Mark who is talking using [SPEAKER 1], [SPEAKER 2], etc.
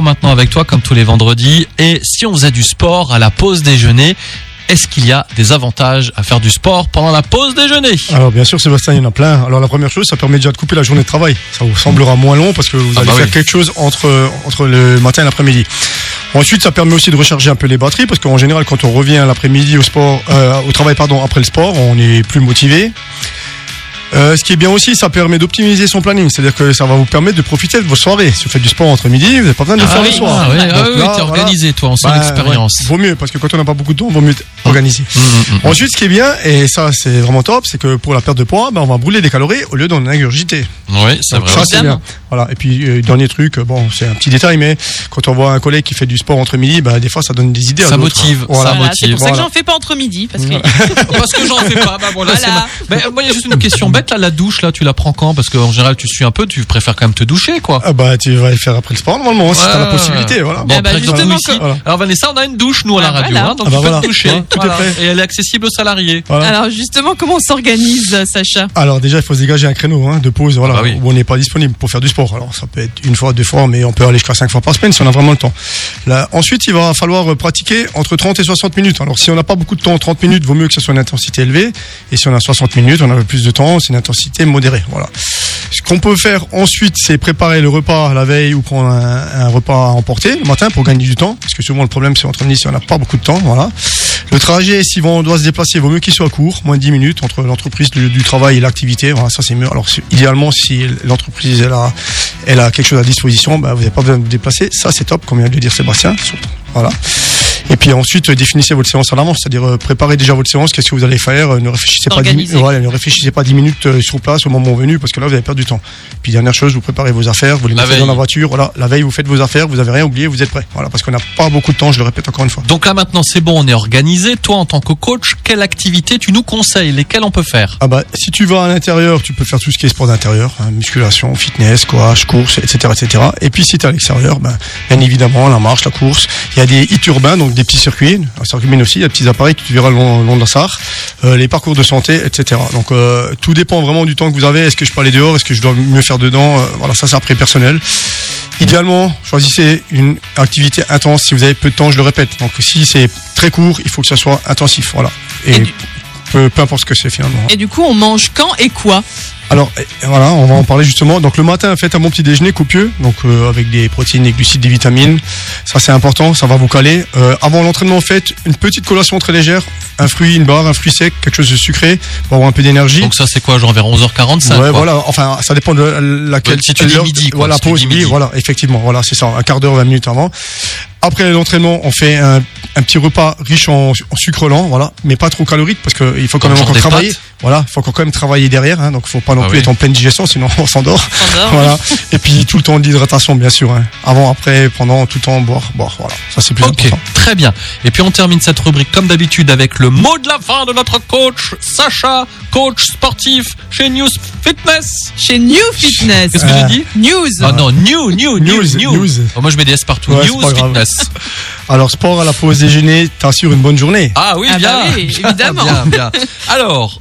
[SPEAKER 1] sport maintenant avec toi comme tous les vendredis. Et si on faisait du sport à la pause déjeuner, est-ce qu'il y a des avantages à faire du sport pendant la pause déjeuner?
[SPEAKER 2] Alors bien sûr Sébastien, il y en a plein. Alors la première chose, ça permet déjà de couper la journée de travail. Ça vous semblera moins long parce que vous
[SPEAKER 1] Ah
[SPEAKER 2] allez
[SPEAKER 1] bah
[SPEAKER 2] faire
[SPEAKER 1] oui.
[SPEAKER 2] quelque chose entre, entre le matin et l'après-midi. Ensuite, ça permet aussi de recharger un peu les batteries parce qu'en général, quand on revient l'après-midi au sport, euh, au travail pardon, après le sport, on est plus motivé. Euh, ce qui est bien aussi, ça permet d'optimiser son planning. C'est-à-dire que ça va vous permettre de profiter de vos soirées. Si vous faites du sport entre midi, vous n'avez pas besoin de le faire
[SPEAKER 1] oui,
[SPEAKER 2] le soir.
[SPEAKER 1] ah, ah oui,
[SPEAKER 2] là,
[SPEAKER 1] t'es organisé toi, on sent
[SPEAKER 2] Bah,
[SPEAKER 1] l'expérience.
[SPEAKER 2] ouais, vaut mieux parce que quand on n'a pas beaucoup de temps, vaut mieux être organisé.
[SPEAKER 1] Hum, hum, hum.
[SPEAKER 2] Ensuite, ce qui est bien, et ça c'est vraiment top, c'est que pour la perte de poids, ben, on va brûler des calories au lieu d'en ingurgiter.
[SPEAKER 1] Oui, c'est vrai.
[SPEAKER 2] ça c'est bien. Voilà. Et puis euh, dernier truc, euh, bon c'est un petit détail, mais quand on voit un collègue qui fait du sport entre midi, ben, des fois ça donne des idées. à
[SPEAKER 1] Ça motive,
[SPEAKER 2] Voilà.
[SPEAKER 1] ça
[SPEAKER 3] Voilà, c'est
[SPEAKER 1] motive.
[SPEAKER 3] pour ça que j'en fais pas entre midi. Parce que
[SPEAKER 1] Parce que j'en fais pas, bah voilà,
[SPEAKER 3] Voilà.
[SPEAKER 1] c'est ma- Mais, euh, moi, il y a juste une question bête là, la douche là, tu la prends quand? Parce qu'en général, tu suis un peu, tu préfères quand même te doucher quoi.
[SPEAKER 2] Ah bah tu vas le faire après le sport normalement, si t'as la
[SPEAKER 1] Ouais.
[SPEAKER 2] possibilité. Voilà.
[SPEAKER 1] Bon,
[SPEAKER 3] Ah bah, justement,
[SPEAKER 1] ici, alors Vanessa, on a une douche nous à la
[SPEAKER 3] Ah,
[SPEAKER 1] radio,
[SPEAKER 3] voilà.
[SPEAKER 1] hein, donc
[SPEAKER 2] Ah bah
[SPEAKER 1] tu peux
[SPEAKER 2] voilà.
[SPEAKER 1] te doucher.
[SPEAKER 2] Ouais, tout prêt.
[SPEAKER 1] Et elle est accessible aux salariés.
[SPEAKER 2] Voilà.
[SPEAKER 3] Alors justement, comment on s'organise, Sacha?
[SPEAKER 2] Alors déjà, il faut se dégager un créneau hein, de pause voilà,
[SPEAKER 1] Ah bah
[SPEAKER 2] où on n'est pas disponible pour faire du sport. Alors ça peut être une fois, deux fois, mais on peut aller jusqu'à cinq fois par semaine si on a vraiment le temps. Ensuite, il va falloir euh, pratiquer entre 30 et 60 minutes. Alors si on n'a pas beaucoup de temps, 30 minutes, vaut mieux que ce soit une intensité élevée. Et si on a 60 minutes, on a plus de temps, c'est une intensité modérée. Voilà. Ce qu'on peut faire ensuite, c'est préparer le repas la veille ou prendre un, un repas à emporter le matin pour gagner du temps. Parce que souvent le problème, c'est entre si on n'a pas beaucoup de temps. Voilà. Le trajet, si on doit se déplacer, vaut mieux qu'il soit court, moins de 10 minutes entre l'entreprise, le lieu du travail et l'activité. Voilà, ça c'est mieux. Alors idéalement, si l'entreprise elle a, elle a quelque chose à disposition, bah, vous n'avez pas besoin de vous déplacer. Ça c'est top, comme vient de le dire Sébastien. Voilà. Et puis ensuite, euh, définissez votre séance à l'avance, c'est-à-dire euh, préparez déjà votre séance, qu'est-ce que vous allez faire, euh, ne réfléchissez pas 10 minutes,
[SPEAKER 3] Organisez.
[SPEAKER 2] voilà, ne réfléchissez pas 10 minutes sur place au moment venu, parce que là vous allez perdre du temps. Puis dernière chose, vous préparez vos affaires, vous les
[SPEAKER 1] La
[SPEAKER 2] mettez dans la voiture, voilà, la veille vous faites vos affaires, vous avez rien oublié, vous êtes prêt. Voilà, parce qu'on n'a pas beaucoup de temps, je le répète encore une fois.
[SPEAKER 1] Donc là maintenant, c'est bon, on est organisé. Toi, en tant que coach, quelle activité tu nous conseilles? Lesquelles on peut faire?
[SPEAKER 2] Ah bah, si tu vas à l'intérieur, tu peux faire tout ce qui est sport d'intérieur, hein, musculation, fitness, squash, course, etc., etc. Et puis si tu es à l'extérieur, ben, bien évidemment, la marche, la course. Il y a des hits urbains, donc des petits circuits, un circuit aussi, il y a des petits appareils que tu verras le long, de la Sarre, euh, les parcours de santé, etc. Donc euh, tout dépend vraiment du temps que vous avez. Est-ce que je peux aller dehors? Est-ce que je dois mieux faire dedans? Euh, Voilà, ça c'est après personnel. Idéalement, choisissez une activité intense si vous avez peu de temps, je le répète. Donc si c'est très court, il faut que ça soit intensif. Voilà. Peu, peu importe ce que c'est finalement.
[SPEAKER 3] Et du coup, on mange quand et quoi
[SPEAKER 2] Alors eh, voilà, on va en parler justement. Donc le matin, faites un bon petit déjeuner copieux, donc euh, avec des protéines, des glucides, des vitamines. Ça c'est important, ça va vous caler. Euh, avant l'entraînement, faites une petite collation très légère, un fruit, une barre, un fruit sec, quelque chose de sucré pour avoir un peu d'énergie.
[SPEAKER 1] Donc ça, c'est quoi, genre vers 11h45
[SPEAKER 2] Ouais,
[SPEAKER 1] quoi.
[SPEAKER 2] voilà. Enfin, ça dépend de laquelle.
[SPEAKER 1] Ouais, si tu dis
[SPEAKER 2] l'heure-
[SPEAKER 1] midi, quoi,
[SPEAKER 2] Voilà,
[SPEAKER 1] si
[SPEAKER 2] pause,
[SPEAKER 1] midi.
[SPEAKER 2] voilà, effectivement, voilà, c'est ça, un quart d'heure, 20 minutes avant. Après l'entraînement, on fait un, un petit repas riche en, en sucre lent, voilà, mais pas trop calorique parce qu'il faut quand
[SPEAKER 1] Comme
[SPEAKER 2] même encore travailler.
[SPEAKER 1] pâtes
[SPEAKER 2] Voilà, il faut encore quand même travailler derrière, hein, donc faut pas non
[SPEAKER 1] Ah
[SPEAKER 2] plus
[SPEAKER 1] oui.
[SPEAKER 2] être en pleine digestion, sinon on s'endort. Voilà. Et puis tout le temps d'hydratation, bien sûr. hein. Avant, après, pendant, tout le temps, boire, boire. Voilà, ça c'est plus important.
[SPEAKER 1] très bien. Et puis on termine cette rubrique comme d'habitude avec le mot de la fin de notre coach, Sacha, coach sportif chez News Fitness.
[SPEAKER 3] Chez New Fitness.
[SPEAKER 1] Qu'est-ce que
[SPEAKER 2] Euh,
[SPEAKER 1] j'ai dit
[SPEAKER 3] News.
[SPEAKER 1] Ah non, new, new, new,
[SPEAKER 2] News,
[SPEAKER 1] new.
[SPEAKER 2] news.
[SPEAKER 1] Oh, moi je mets des S partout.
[SPEAKER 2] Ouais,
[SPEAKER 1] News. Fitness.
[SPEAKER 2] Alors sport à la pause déjeuner, t'assures une bonne journée.
[SPEAKER 1] Ah oui,
[SPEAKER 3] Ah
[SPEAKER 1] bien.
[SPEAKER 3] bah oui,
[SPEAKER 1] bien,
[SPEAKER 3] évidemment.
[SPEAKER 1] Bien, bien. Alors,